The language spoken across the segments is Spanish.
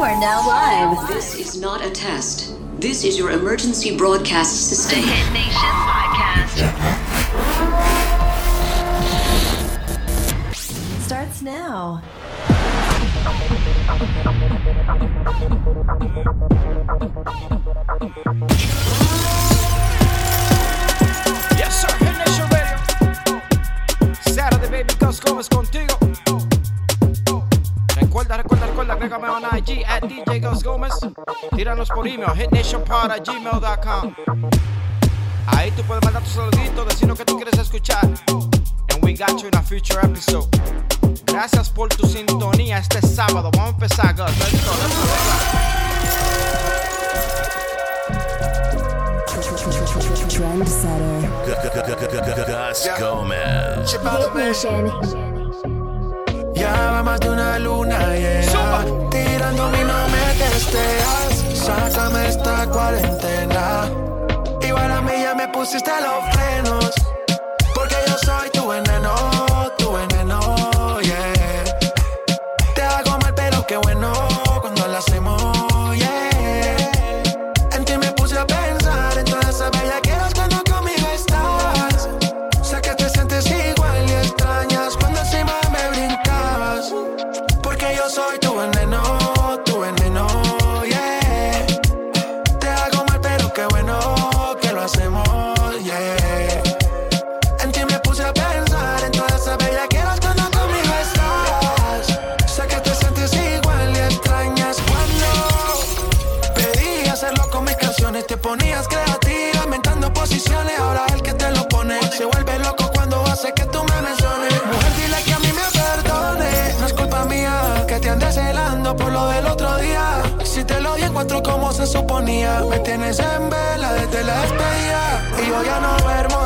You are now live. This is not a test. This is your emergency broadcast system. The Hit Nation podcast. Starts now. Agrégame on IG at DJ Gus Gómez. Tíranos por email, hitnationpod.gmail.com. Ahí tú puedes mandar tu saludito, decirnos que tú quieres escuchar. And we got you in a future episode. Gracias por tu sintonía este sábado. Vamos a empezar, Gus. Let's go, Hit Ya va más de una luna, yeah. Tirando Tirándome y no me testeas. Sácame esta cuarentena. Igual a mí ya me pusiste los frenos. Porque yo soy tu Me tienes en vela desde la despedida. Y yo ya no duermo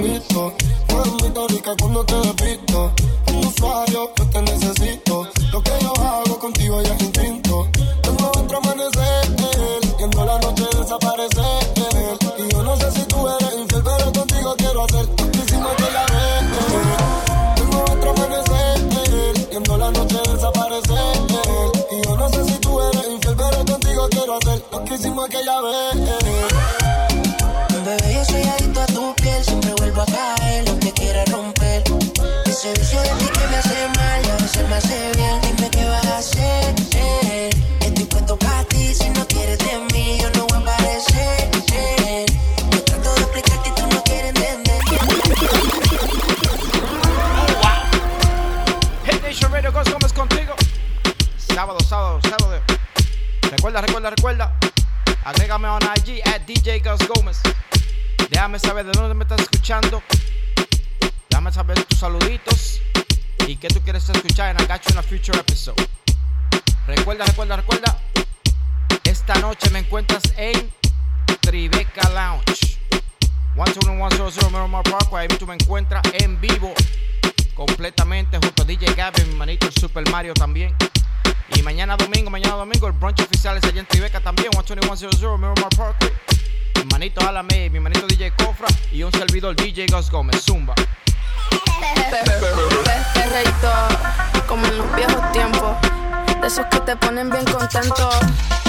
visto. Maldita rica cuando te despisto. Un usuario, yo te necesito. Lo que yo hago contigo ya es instinto. Tengo otro amanecer. Viendo la noche desaparecer. Y yo no sé si tú eres infiel, pero contigo quiero hacer tantísimo que la vez. Tengo otro amanecer. Viendo la noche desaparecer. Y yo no sé si tú eres infiel, pero contigo quiero hacer lo que hicimos aquella vez. A lo que quiera romper. Ese vicio de ti que me hace mal a veces me hace bien. Dime qué vas a hacer. eh. Estoy puesto para ti, si no quieres de mí, yo no voy a aparecer. eh. Yo trato de explicarte y tú no quieres entender. Hit Nation Radio, Gómez contigo. Sábado, sábado, sábado. Recuerda, recuerda, recuerda. Agrégame on IG at DJ Gus Gómez. Déjame saber de dónde me estás escuchando. Déjame saber tus saluditos. Y qué tú quieres escuchar en I Got You in a Future Episode. Recuerda, recuerda, recuerda. Esta noche me encuentras en Tribeca Lounge. 12100 Miramar Parkway. Ahí tú me encuentras en vivo completamente junto a DJ Gavin, mi manito el Super Mario también. Y mañana domingo, mañana domingo, el brunch oficial es allá en Tribeca también, 12100 Miramar Parkway. Mi manito Alame, mi manito DJ Cofra y un servidor DJ Gus Gómez, Zumba. Perreíto, como en los viejos tiempos. De esos que te ponen bien contento.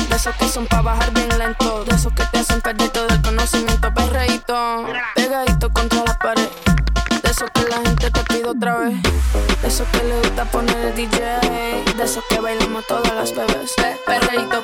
De esos que son pa' bajar bien lento. De esos que te hacen perder todo el conocimiento. Perreíto, pegadito contra la pared. De esos que la gente te pide otra vez. De esos que le gusta poner el DJ. De esos que bailamos todas las bebés. Pe- Perreíto,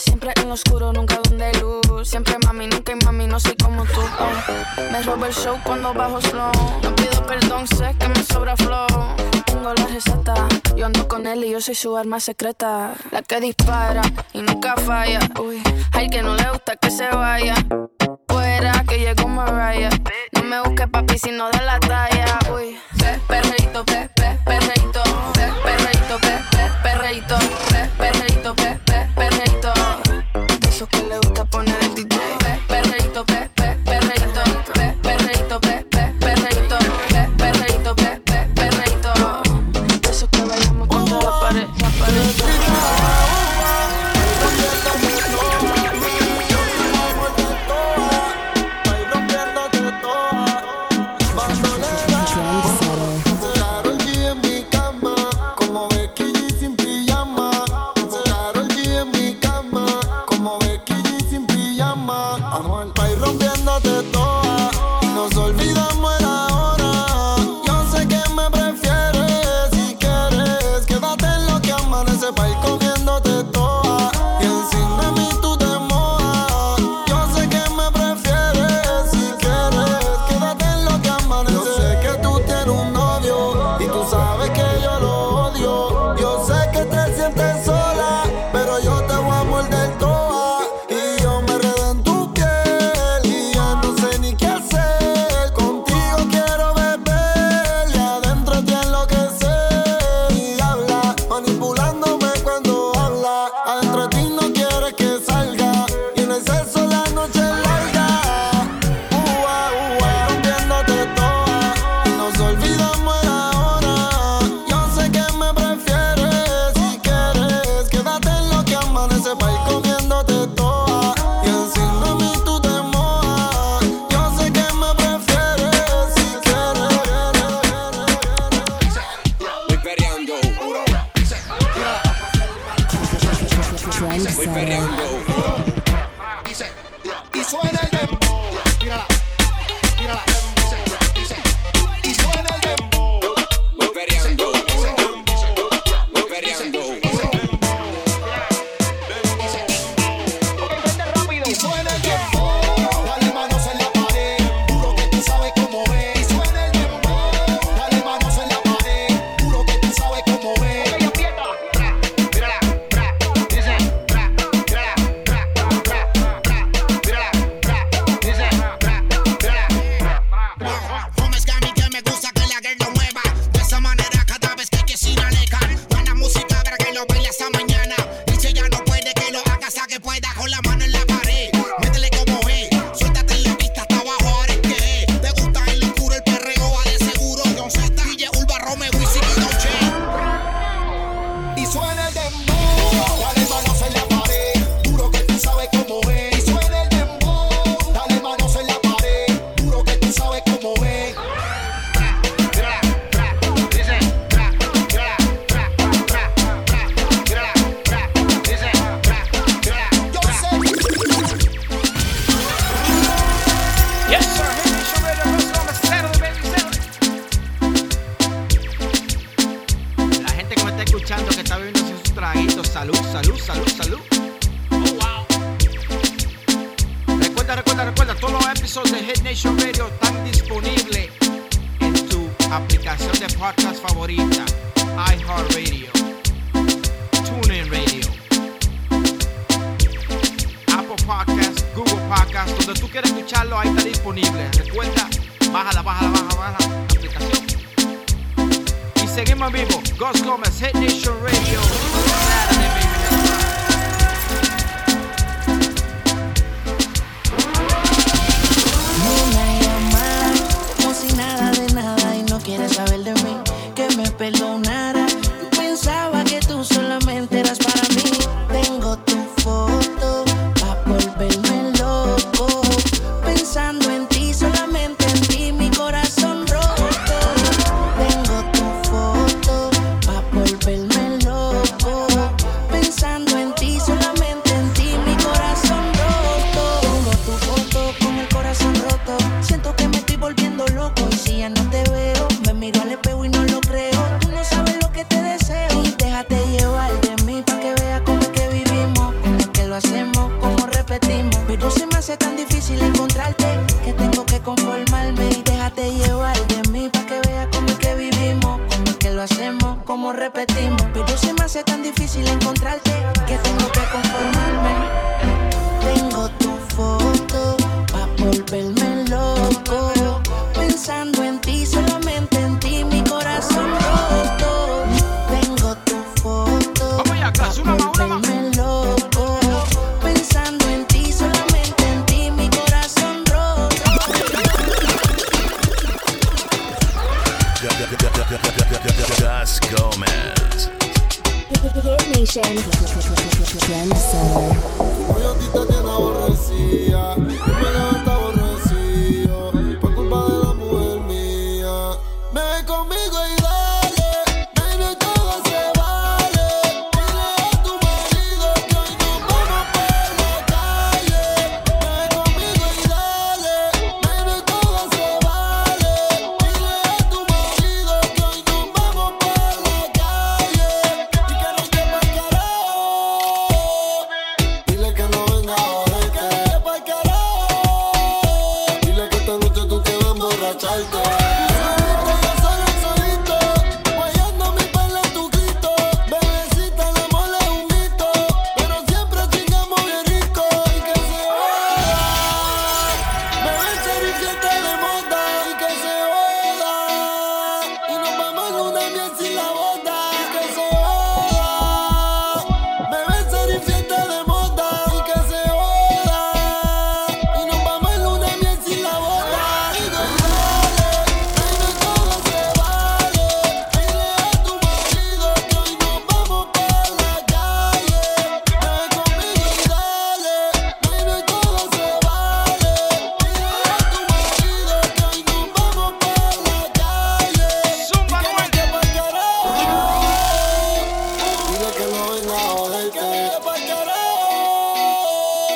Siempre en lo oscuro, nunca donde hay luz. Siempre mami, nunca hay mami, no soy como tú. Me robo el show cuando bajo slow. No pido perdón, sé que me sobra flow. Tengo la receta, yo ando con él y yo soy su arma secreta. La que dispara y nunca falla. Uy, hay que no le gusta que se vaya. Fuera que llegó Mariah. No me busques papi sino de la talla. Uy, pe, perreíto, pe, pe, perreíto, pe, perreíto, pe, pe, perreíto, pe, perreíto, pe. Que le gusta poner La gente que me está escuchando, que está bebiendo sus traguitos, salud, salud, salud, salud. Oh, wow. Recuerda, recuerda, recuerda todos los episodios de Hit Nation Radio.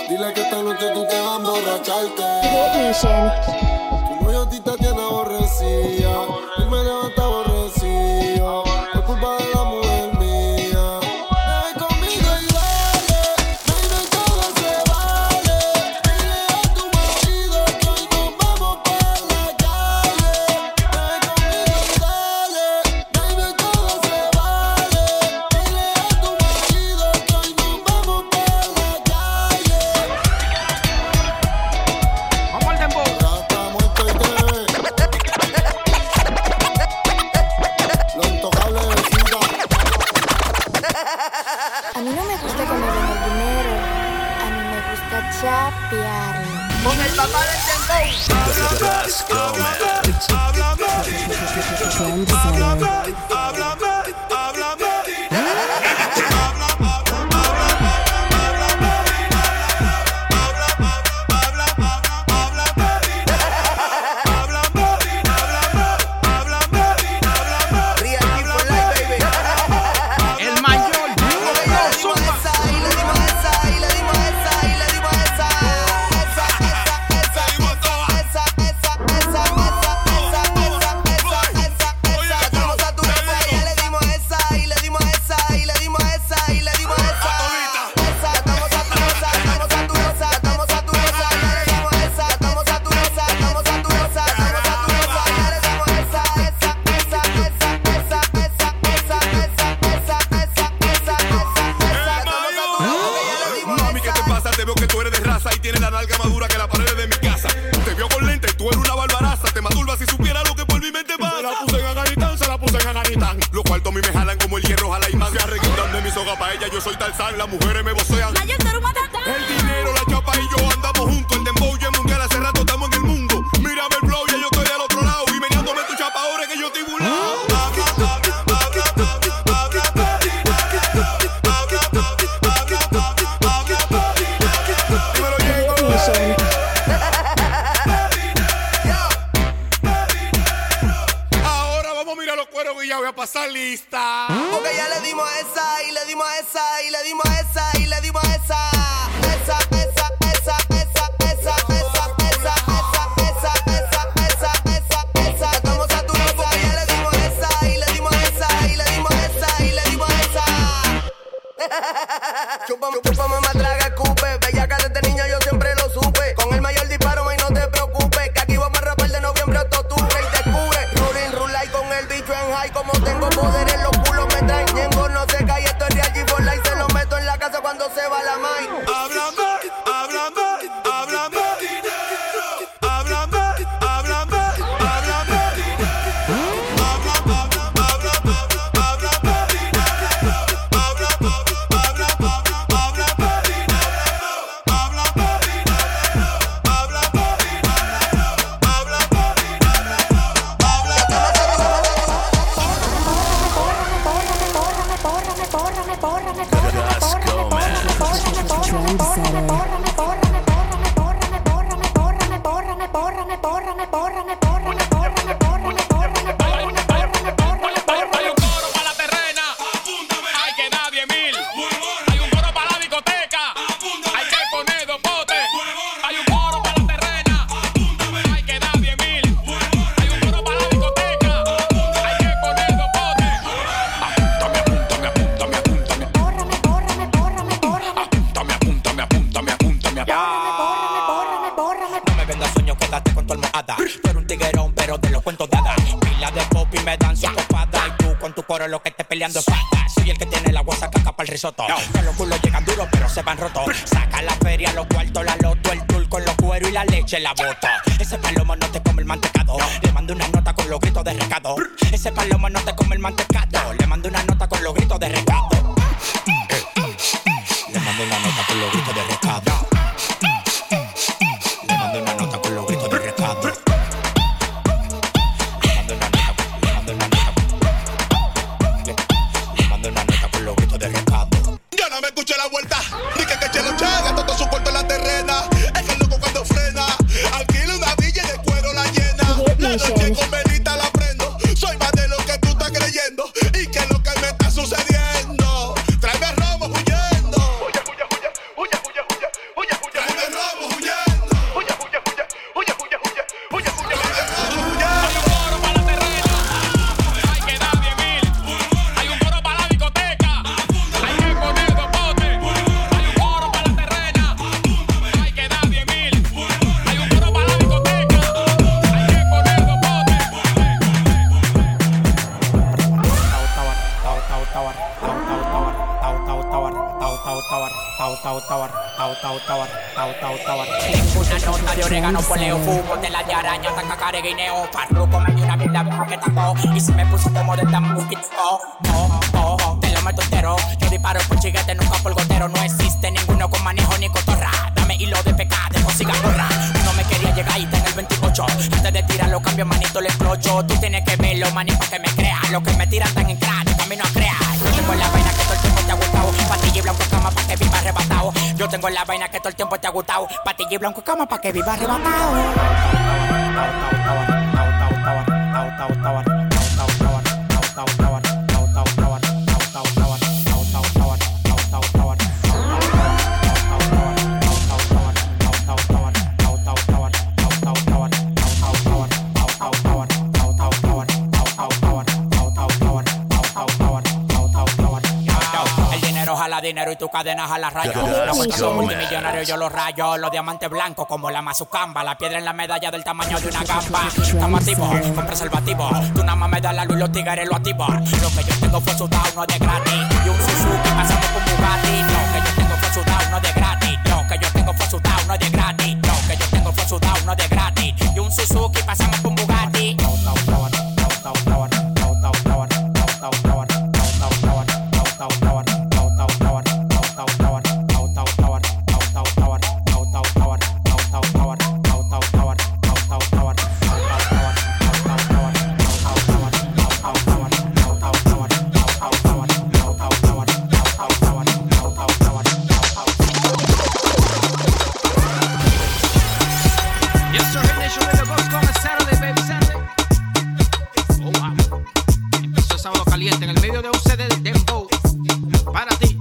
Dile que esta noche tú te vas a emborracharte. Ella, yo soy Tarzán. Las mujeres me vocean. Pata. Soy el que tiene la guasa caca para el risotto. Que los culos llegan duros, pero se van rotos. Saca la feria, los cuartos, la loto, el tour con los cueros y la leche la bota. Ese palomo no te come el mantecado. Le mando una nota con los gritos de recado. Ese palomo no te come el mantecado. Le mando una nota con los gritos de recado. Una nota de orégano, poleo, fumo de la de araña, taca, care, guineo, farruco, me dio una mierda vieja que tapó y se me puso como de tan mosquito. Oh, oh, oh, te lo meto entero. Yo disparo por chiguete, nunca por gotero. No existe ninguno con manejo ni cotorra. Dame hilo de pecado, consiga gorra. No me quería llegar y tengo el 28. Antes de tirar los cambios, manito, le explocho. Tú tienes que verlo, manito, que me crea. Los que me tiran tan en crack, camino a crear. Yo tengo la vaina que Yo tengo la vaina que todo el tiempo te ha gustado. Patilla y blanco cama pa' que viva arrebatado. dinero y tu cadena a la rayo. Los que son multimillonarios yo los rayo. Los diamantes blancos como la mazucamba. La piedra en la medalla del tamaño de una gamba. Estamos activos, con preservativo. Tú nada más me das la luz y los tigres lo activos. Lo que yo tengo fue sudado, no de gratis. Y un Suzuki pasando con Bugatti. Lo que yo tengo fue sudado, no de gratis. Lo que yo tengo fue sudado, no de gratis. Lo que yo tengo fue sudado, no de gratis. Y un Suzuki pasamos por sábado caliente en el medio de un CD de Dembow. Para ti.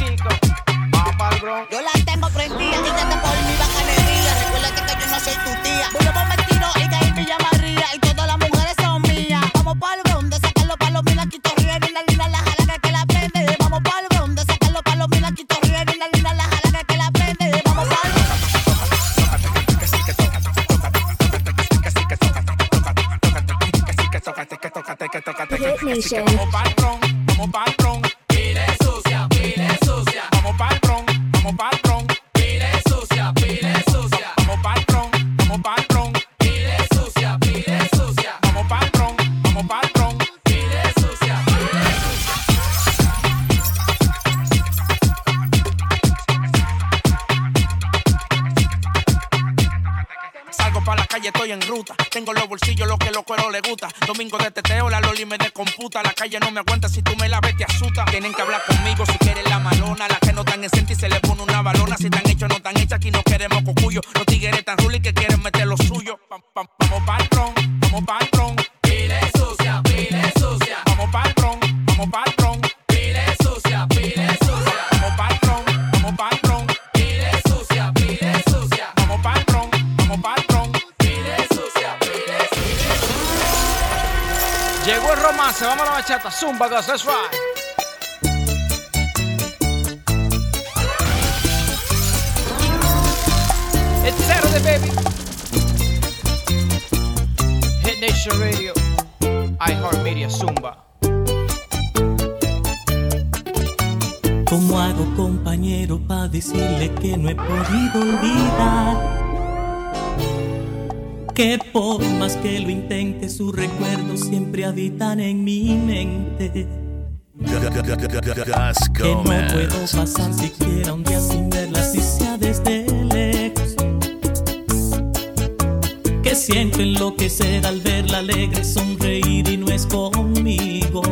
México. Yo la tengo prendida, dígate por mi bacanería. Recuérdate que yo no soy tu tía. calle no me aguanta, si tú me la ves te asusta. Tienen que hablar conmigo si quieren la malona, las que no están en y se le pone una balona. Si están hechos no están hechas, aquí no queremos cocuyo. Los tigres vamos a la bachata. Zumba, guys, let's ride. It's Saturday, baby. Hit Nation Radio, iHeartMedia, Zumba. ¿Cómo hago, compañero, para decirle que no he podido olvidar? que por más que lo intente, sus recuerdos siempre habitan en mi mente. Que no puedo pasar siquiera un día sin verla, si sea desde lejos. Que siento enloquecer al verla alegre, sonreír y no es conmigo.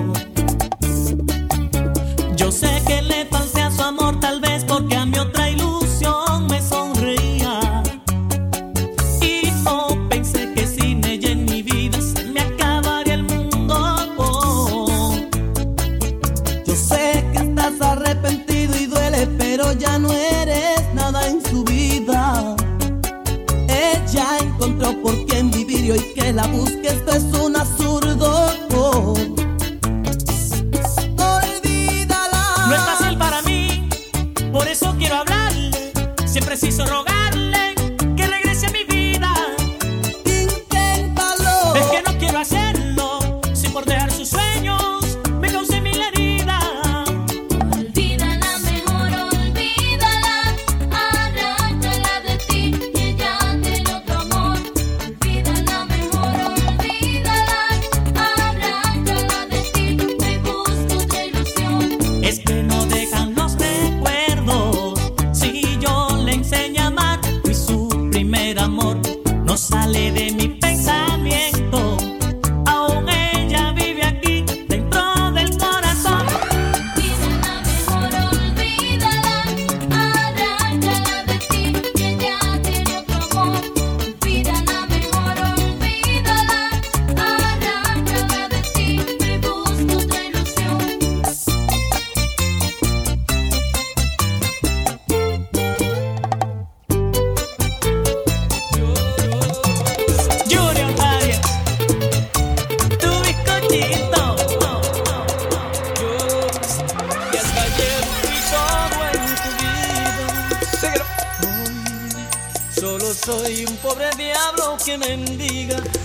que mendiga.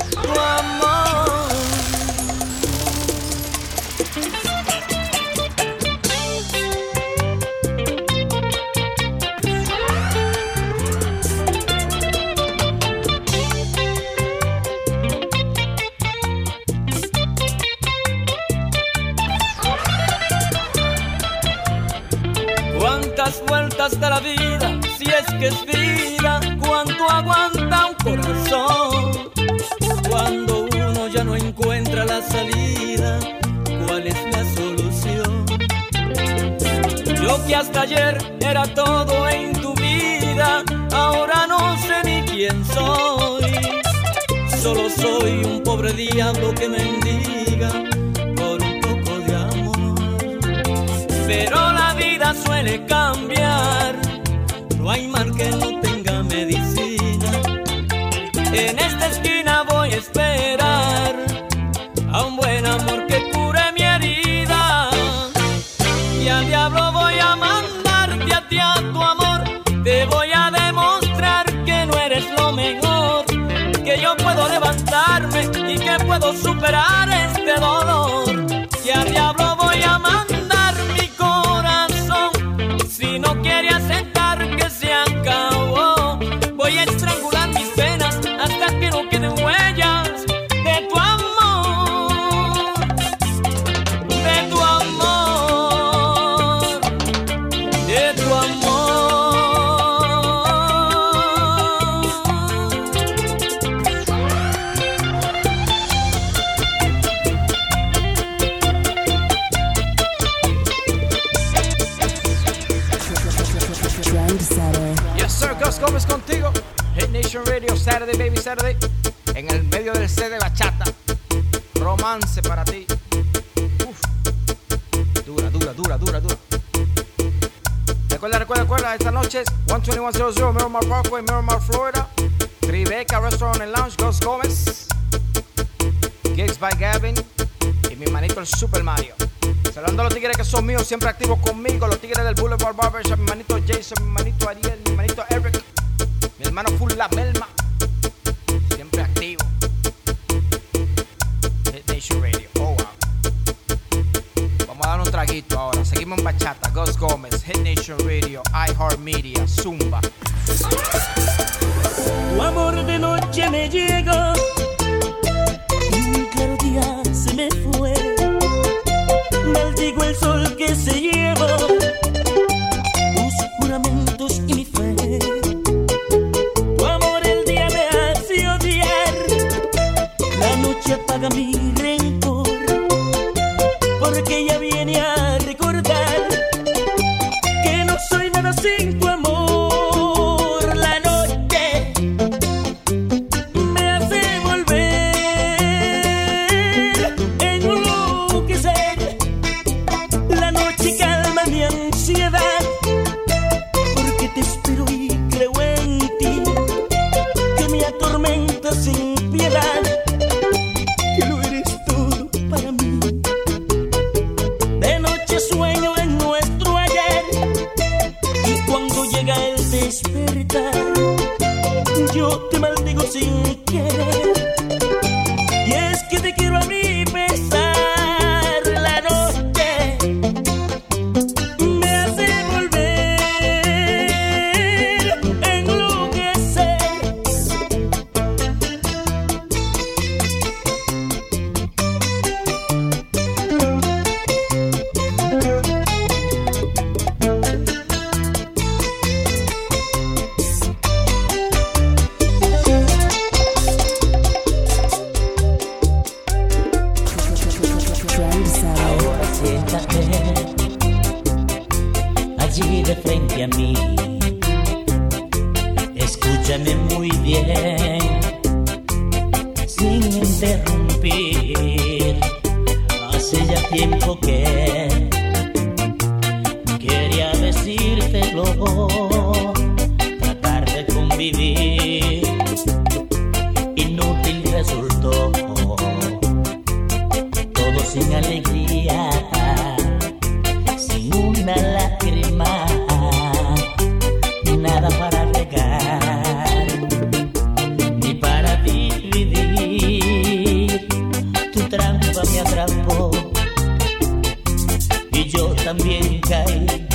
100, Miramar Parkway, Miramar, Florida. Tribeca Restaurant and Lounge, Gus Gómez. Gigs by Gavin. Y mi manito el Super Mario. Saludando a los tigres que son míos, siempre activos conmigo. Los tigres del Boulevard Barbershop, mi manito Jason, mi manito. in time.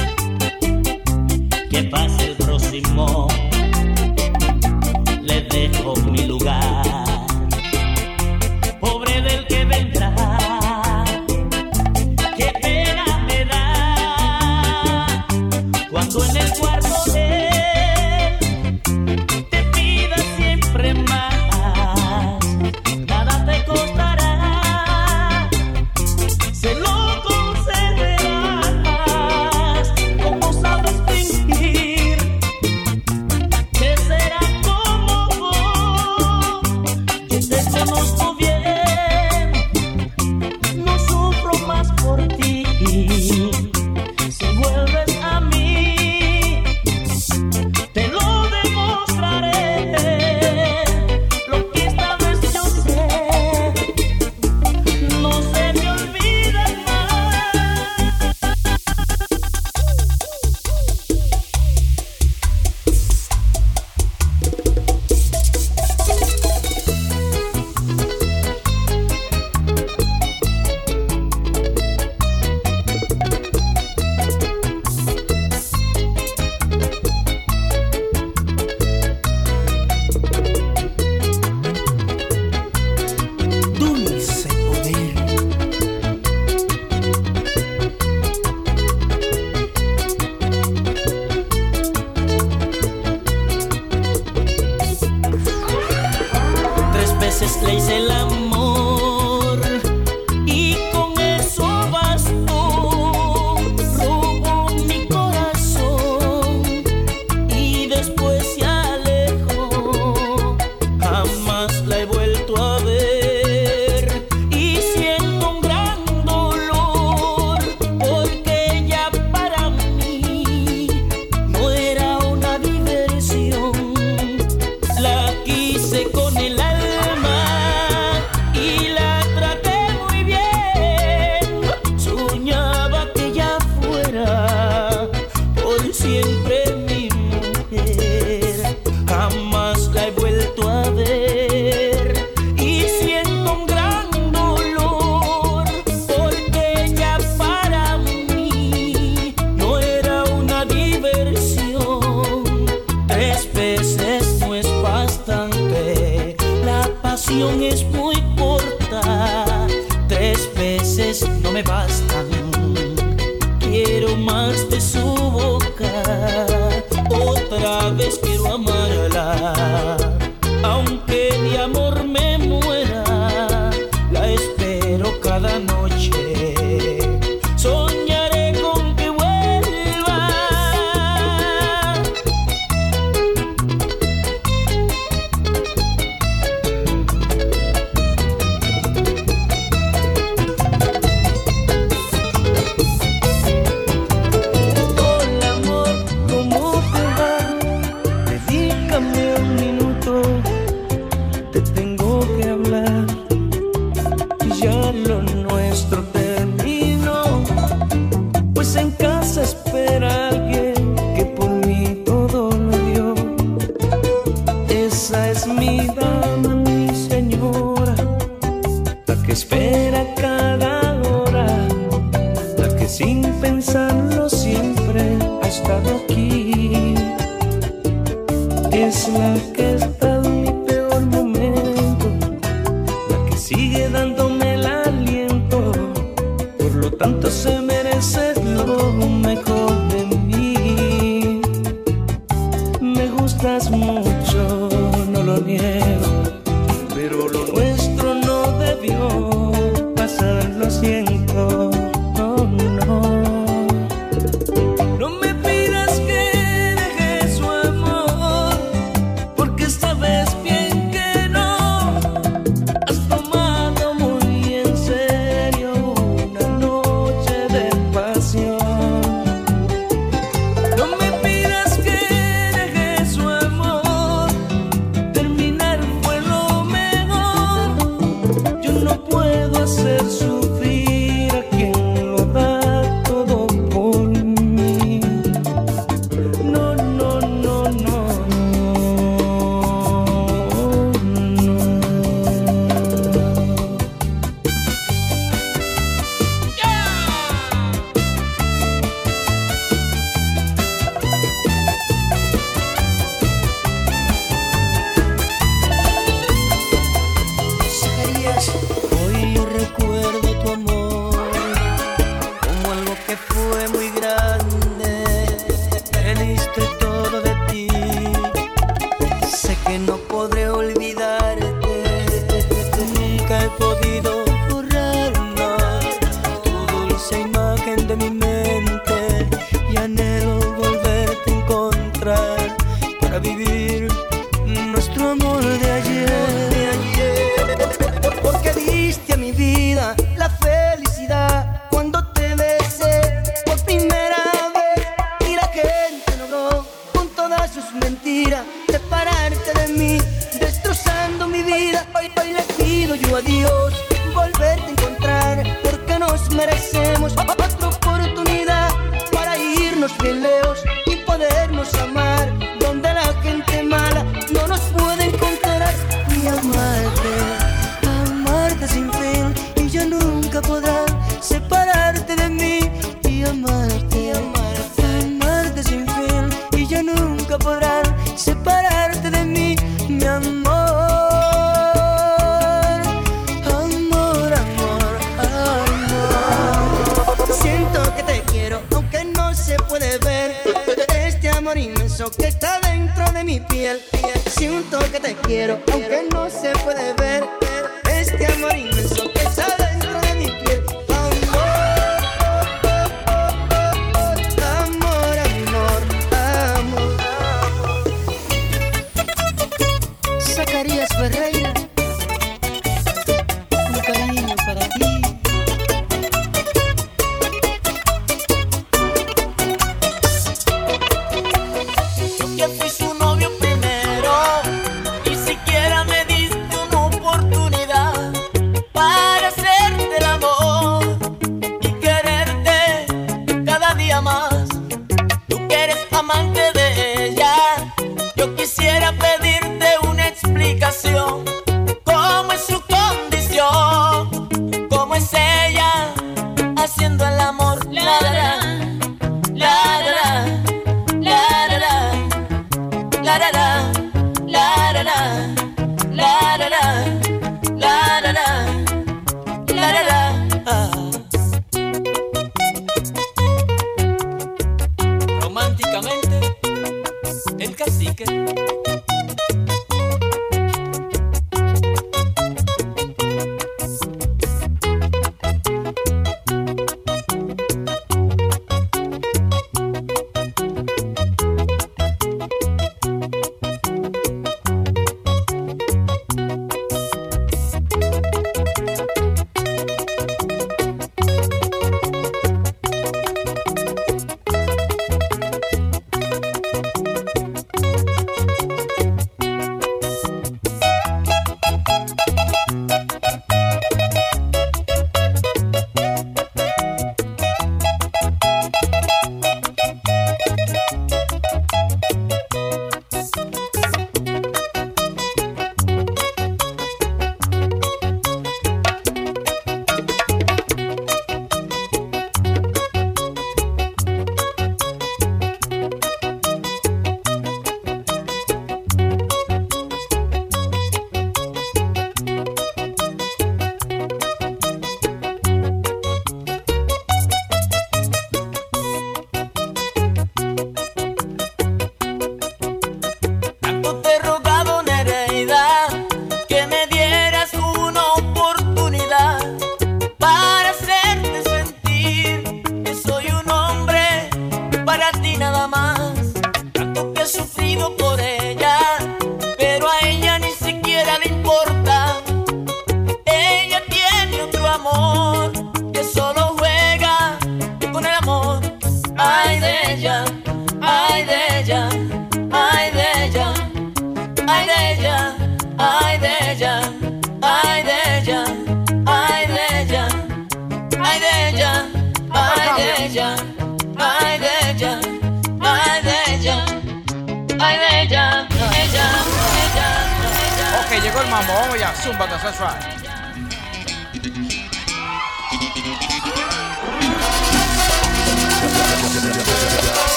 Zumba, that's right.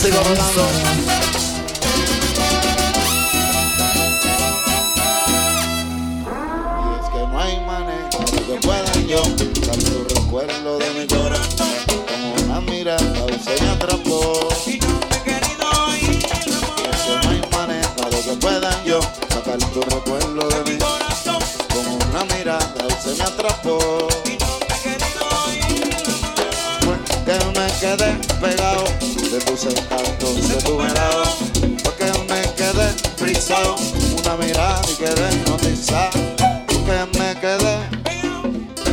Sigo volando. Y es que no hay manera que pueda yo sacar tu recuerdo de mi corazón. Como una mirada se me atrapó. Y es que no hay manera que pueda yo sacar tu recuerdo quedé pegado de tus encantos, de tu mirada. Fue que me quedé frisado, una mirada y quedé hipnotizado. Fue que me quedé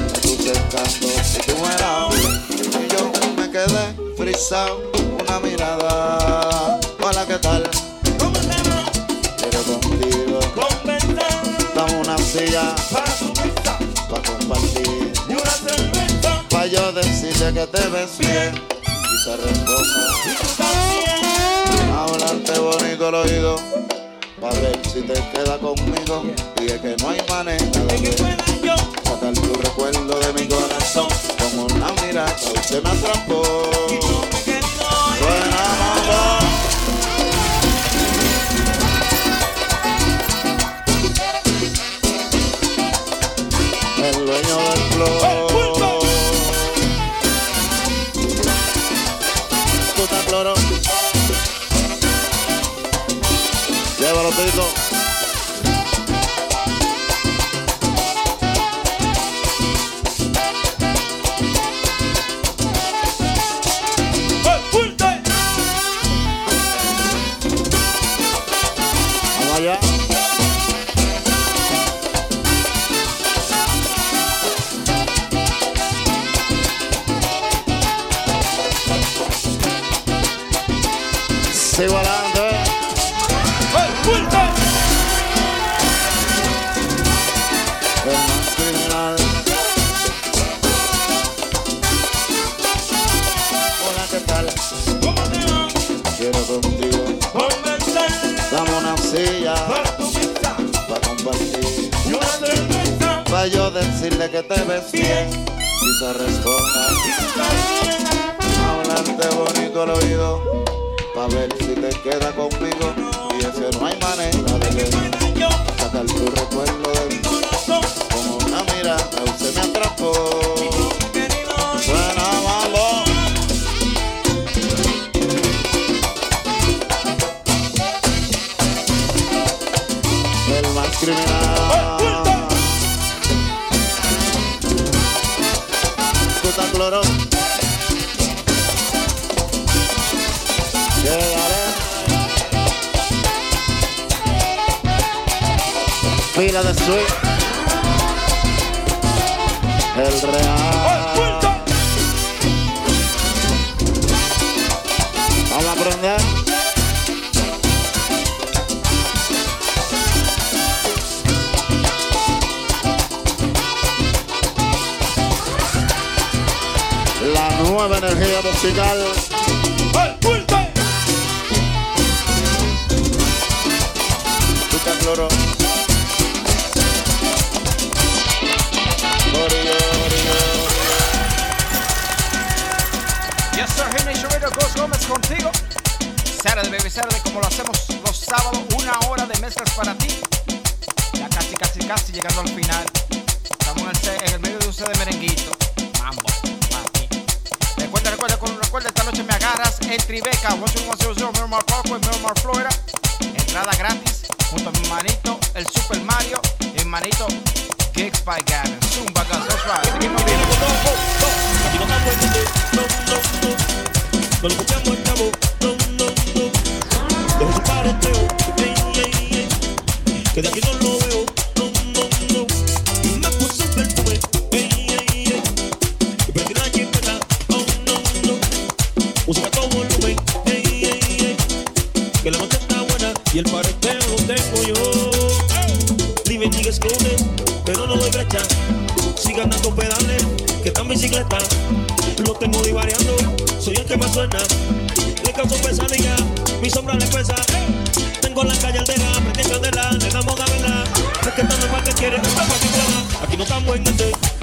de tus encantos, de tu mirada. Y yo me quedé frisado, una mirada. Hola, ¿qué tal? Quiero contigo. Dame una silla para compartir. Y una cerveza para yo decirle que te ves bien responda. Hablarte bonito al oído para ver si te queda conmigo. Y es que no hay manera de que sacar tu recuerdo de mi corazón. Como una mirada usted me atrapó. Suena. El dueño del flow. 所以说。Que te ves bien. Y se De swing. El real. Vamos a aprender. La nueva energía musical. Lo hacemos los sábados, una hora de mezclas para ti. Ya casi, casi, casi llegando al final. Estamos en el, medio de un set de merenguito. Mambo, papi. Recuerda, recuerda, recuerda, esta noche me agarras en Tribeca, 11100 Miramar Parkway, Miramar, Florida. me suena. Le causo pesadilla, mi sombra le pesa. Eh, tengo la calle altera, prendí candela, le damos gabela. Es que esta no es que quiere, esta es para que Aquí no estamos en este.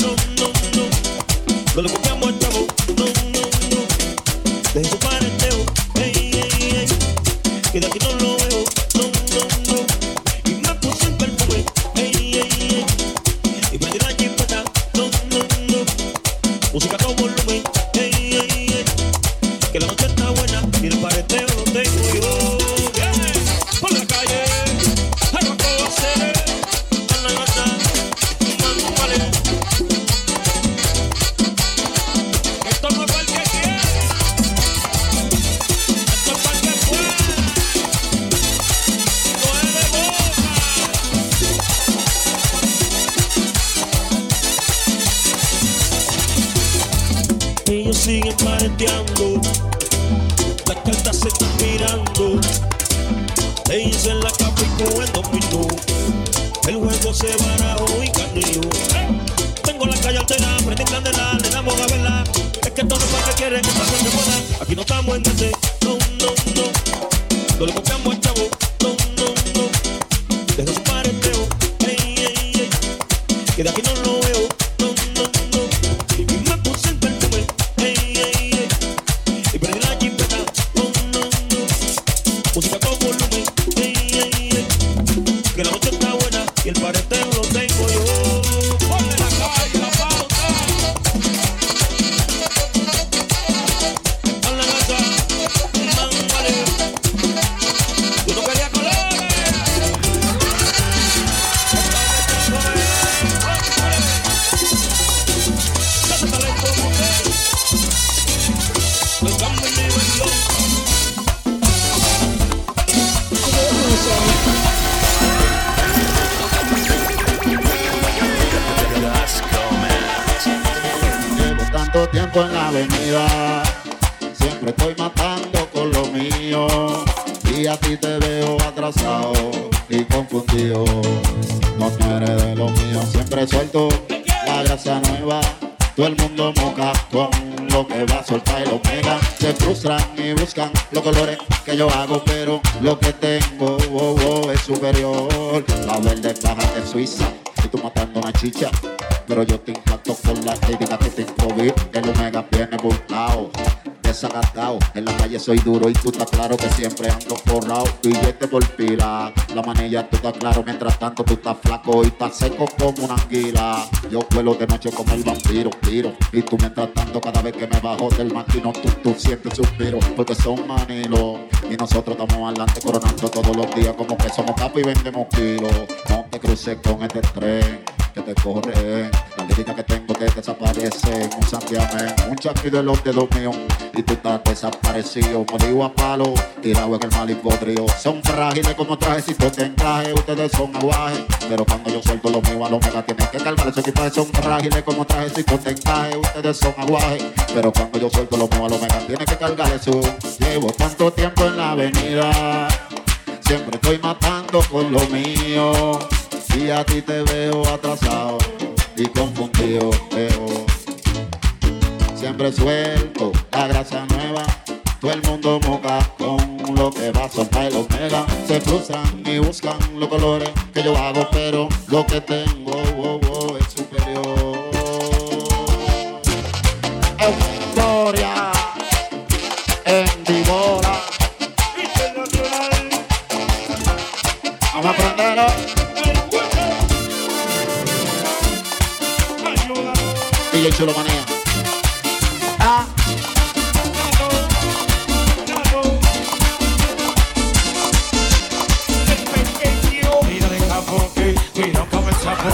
Siempre estoy matando con lo mío. Y a ti te veo atrasado y confundido. No eres de lo mío, siempre suelto la gracia nueva. Todo el mundo moca con lo que va a soltar y lo pega. Se frustran y buscan los colores que yo hago, pero lo que tengo oh, oh, es superior. La verde baja de Suiza y tú matando una chicha. Pero yo te impacto con la crítica que te improviso. El Omega viene burlao, desagastado. En la calle soy duro y tú estás claro que siempre ando forrado. Billete por pila, la manilla tú estás claro. Mientras tanto tú estás flaco y estás seco como una anguila. Yo vuelo de noche como el vampiro, tiro. Y tú mientras tanto cada vez que me bajo del maquino tú, tú sientes suspiro. Porque son manilos y nosotros estamos adelante coronando todos los días como que somos capos y vendemos kilos. No te cruces con este tren te corre. La lírica que tengo te desaparece. Un santiamén, un chapí de los dedos míos. Y tú estás desaparecido. Molido a palo, tirado en el mal y podrido. Son frágiles como trajecitos de encaje. Ustedes son aguajes. Pero cuando yo suelto lo mío a lo mega tienen que cargar. Esos equipos son frágiles como trajecitos de encaje. Ustedes son aguajes. Pero cuando yo suelto lo mío a lo mega tienen que cargar eso. Llevo tanto tiempo en la avenida. Siempre estoy matando con lo mío. Y a ti te veo atrasado y confundido. Veo. Siempre suelto la grasa nueva. Todo el mundo moca con lo que va a soltar el omega. Se cruzan y buscan los colores que yo hago, pero lo que tengo DJ Chulo Manía. Ah. Mira de capo, que cuidado con el sapo.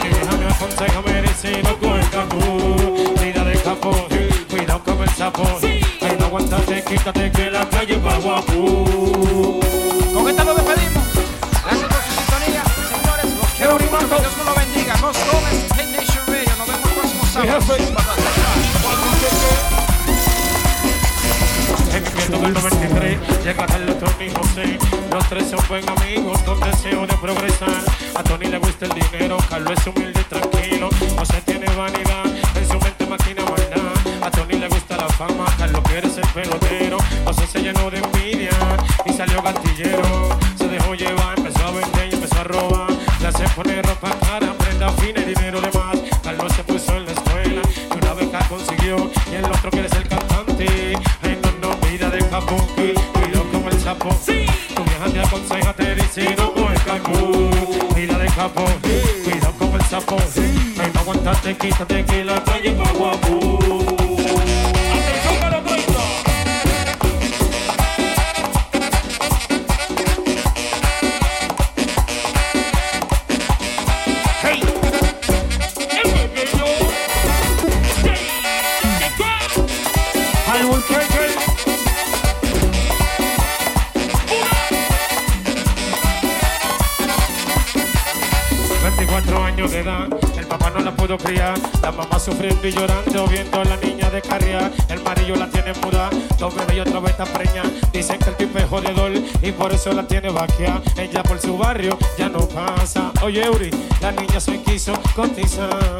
Que déjame aconsejame, dice no con el cangú. Mira de capo, cuidado con el sapo. Ay, no aguantate, quítate que la calle va guapo. Del 93 llega Carlos Tony José. Los tres son buen amigos con deseo de progresar. A Tony le gusta el dinero, Carlos es humilde y tranquilo. José tiene vanidad, en su mente maquina maldad. A Tony le gusta la fama, Carlos quiere ser pelotero. José se llenó de envidia y salió gatillero. Capo, cuidado como el sapo. Ay, no aguantaste, quítate que la calle pa' guapo. La mamá sufriendo y llorando, viendo a la niña de carriar, el marido la tiene muda, dos bebés y otra vez está preña, dicen que el tipo es jodedor y por eso la tiene vaquea, ella por su barrio ya no pasa, oye Uri, la niña se quiso cotizar,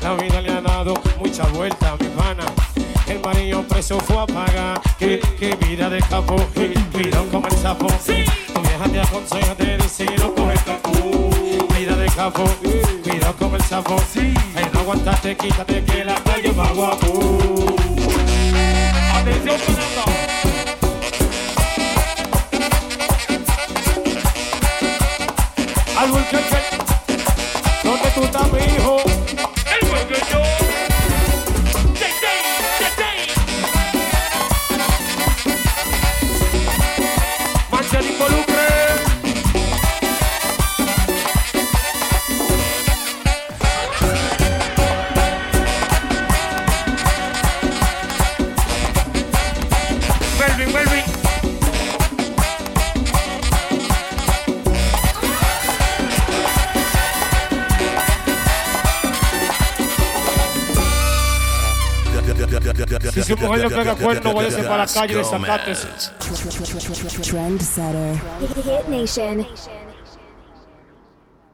la vida le ha dado mucha vuelta a mi pana. El marido preso fue a pagar. Que, que vida de capo, cuidado como el sapo. Tu vieja te aconseja, te dice no coges capú. Vida de capo, cuidado como el sapo. Ay, no aguantaste, quítate que la calle va guapo. Atención, Fernando. Algo que ¿Dónde tú estás, mi hijo? Mujer le pega cuerno, váyase para la calle de Zacate. Trendsetter. Hit Nation.